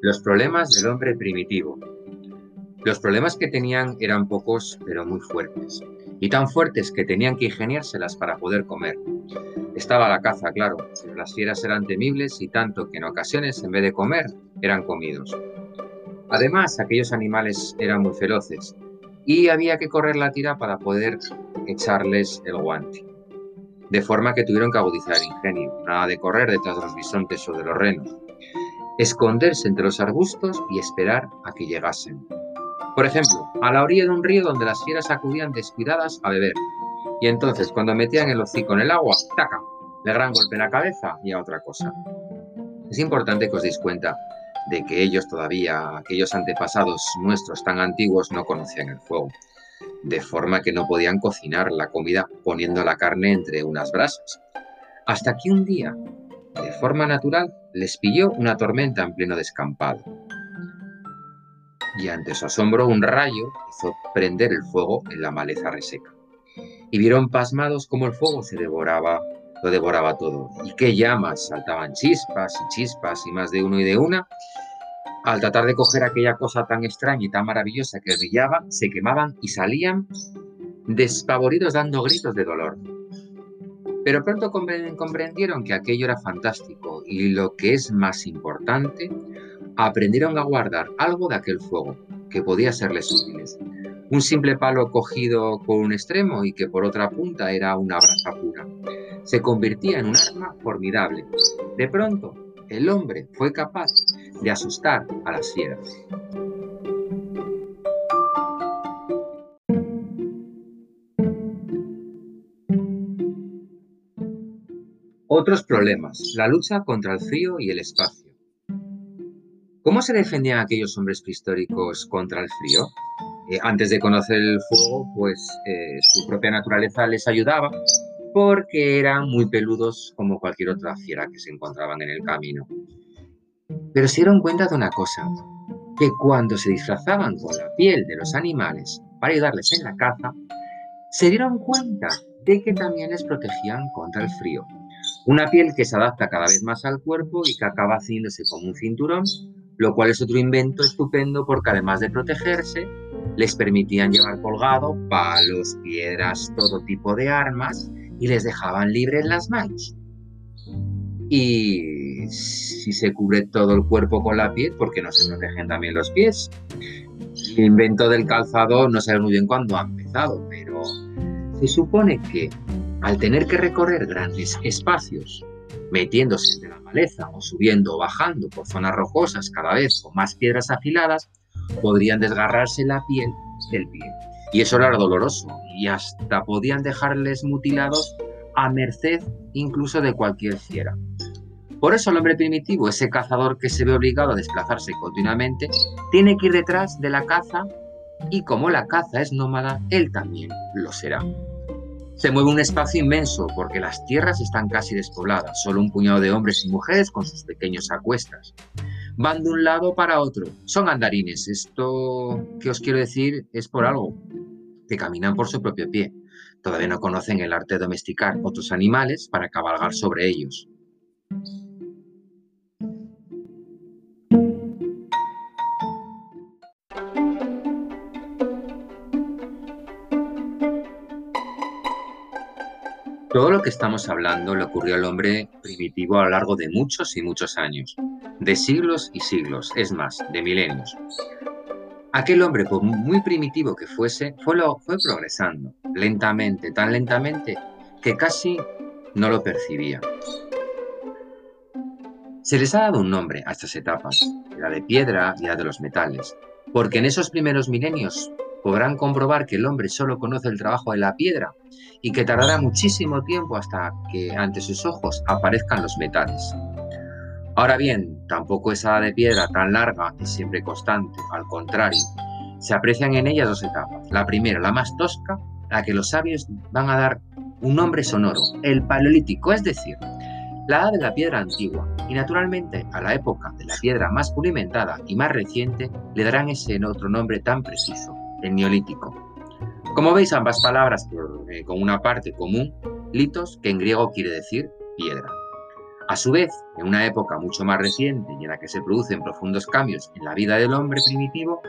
Los problemas del hombre primitivo. Los problemas que tenían eran pocos, pero muy fuertes. Y tan fuertes que tenían que ingeniárselas para poder comer. Estaba la caza, claro. Las fieras eran temibles y tanto que en ocasiones, en vez de comer, eran comidos. Además, aquellos animales eran muy feroces y había que correr la tira para poder echarles el guante. De forma que tuvieron que agudizar el ingenio, nada de correr detrás de los bisontes o de los renos. Esconderse entre los arbustos y esperar a que llegasen. Por ejemplo, a la orilla de un río donde las fieras acudían descuidadas a beber. Y entonces, cuando metían el hocico en el agua, ¡taca! Le gran golpe en la cabeza y a otra cosa. Es importante que os deis cuenta de que ellos todavía, aquellos antepasados nuestros tan antiguos, no conocían el fuego, de forma que no podían cocinar la comida poniendo la carne entre unas brasas. Hasta que un día, de forma natural, les pilló una tormenta en pleno descampado. Y ante su asombro un rayo hizo prender el fuego en la maleza reseca. Y vieron pasmados cómo el fuego se devoraba, lo devoraba todo. Y qué llamas, saltaban chispas y chispas y más de uno y de una, al tratar de coger aquella cosa tan extraña y tan maravillosa que brillaba, se quemaban y salían despavoridos dando gritos de dolor. Pero pronto comprendieron que aquello era fantástico y lo que es más importante, aprendieron a guardar algo de aquel fuego que podía serles útiles. Un simple palo cogido con un extremo y que por otra punta era una brasa pura. Se convertía en un arma formidable. De pronto, el hombre fue capaz de asustar a las fieras. Otros problemas. La lucha contra el frío y el espacio. ¿Cómo se defendían aquellos hombres prehistóricos contra el frío? Eh, antes de conocer el fuego, pues eh, su propia naturaleza les ayudaba porque eran muy peludos como cualquier otra fiera que se encontraban en el camino. Pero se dieron cuenta de una cosa, que cuando se disfrazaban con la piel de los animales para ayudarles en la caza, se dieron cuenta de que también les protegían contra el frío. Una piel que se adapta cada vez más al cuerpo y que acaba haciéndose como un cinturón, lo cual es otro invento estupendo porque además de protegerse, les permitían llevar colgado palos, piedras, todo tipo de armas y les dejaban libres las manos. Y si se cubre todo el cuerpo con la piel, ¿por qué no se protegen también los pies? El invento del calzado no sé muy bien cuándo ha empezado, pero se supone que al tener que recorrer grandes espacios, metiéndose entre la maleza o subiendo o bajando por zonas rocosas cada vez con más piedras afiladas, podrían desgarrarse la piel del pie. Y eso era doloroso y hasta podían dejarles mutilados a merced incluso de cualquier fiera. Por eso el hombre primitivo, ese cazador que se ve obligado a desplazarse continuamente, tiene que ir detrás de la caza y como la caza es nómada, él también lo será. Se mueve un espacio inmenso porque las tierras están casi despobladas, solo un puñado de hombres y mujeres con sus pequeños acuestas. Van de un lado para otro, son andarines. Esto que os quiero decir es por algo, que caminan por su propio pie. Todavía no conocen el arte de domesticar otros animales para cabalgar sobre ellos. Todo lo que estamos hablando le ocurrió al hombre primitivo a lo largo de muchos y muchos años, de siglos y siglos, es más, de milenios. Aquel hombre, por muy primitivo que fuese, fue, lo, fue progresando, lentamente, tan lentamente, que casi no lo percibía. Se les ha dado un nombre a estas etapas, la de piedra y la de los metales, porque en esos primeros milenios podrán comprobar que el hombre solo conoce el trabajo de la piedra y que tardará muchísimo tiempo hasta que ante sus ojos aparezcan los metales. Ahora bien, tampoco esa de piedra tan larga y siempre constante, al contrario, se aprecian en ella dos etapas. La primera, la más tosca, la que los sabios van a dar un nombre sonoro, el paleolítico, es decir, la edad de la piedra antigua, y naturalmente a la época de la piedra más pulimentada y más reciente le darán ese otro nombre tan preciso, el neolítico. Como veis, ambas palabras eh, con una parte común, litos, que en griego quiere decir piedra. A su vez, en una época mucho más reciente y en la que se producen profundos cambios en la vida del hombre primitivo,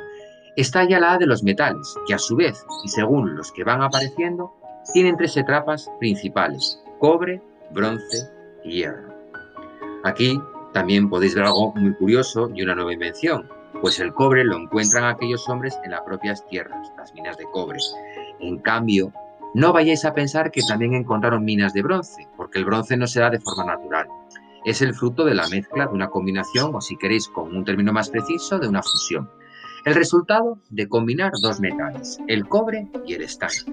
está ya la de los metales, que a su vez, y según los que van apareciendo, tienen tres etapas principales, cobre, bronce y hierro. Aquí también podéis ver algo muy curioso y una nueva invención, pues el cobre lo encuentran aquellos hombres en las propias tierras, las minas de cobre. En cambio, no vayáis a pensar que también encontraron minas de bronce, porque el bronce no se da de forma natural. Es el fruto de la mezcla, de una combinación, o si queréis con un término más preciso, de una fusión. El resultado de combinar dos metales, el cobre y el estaño.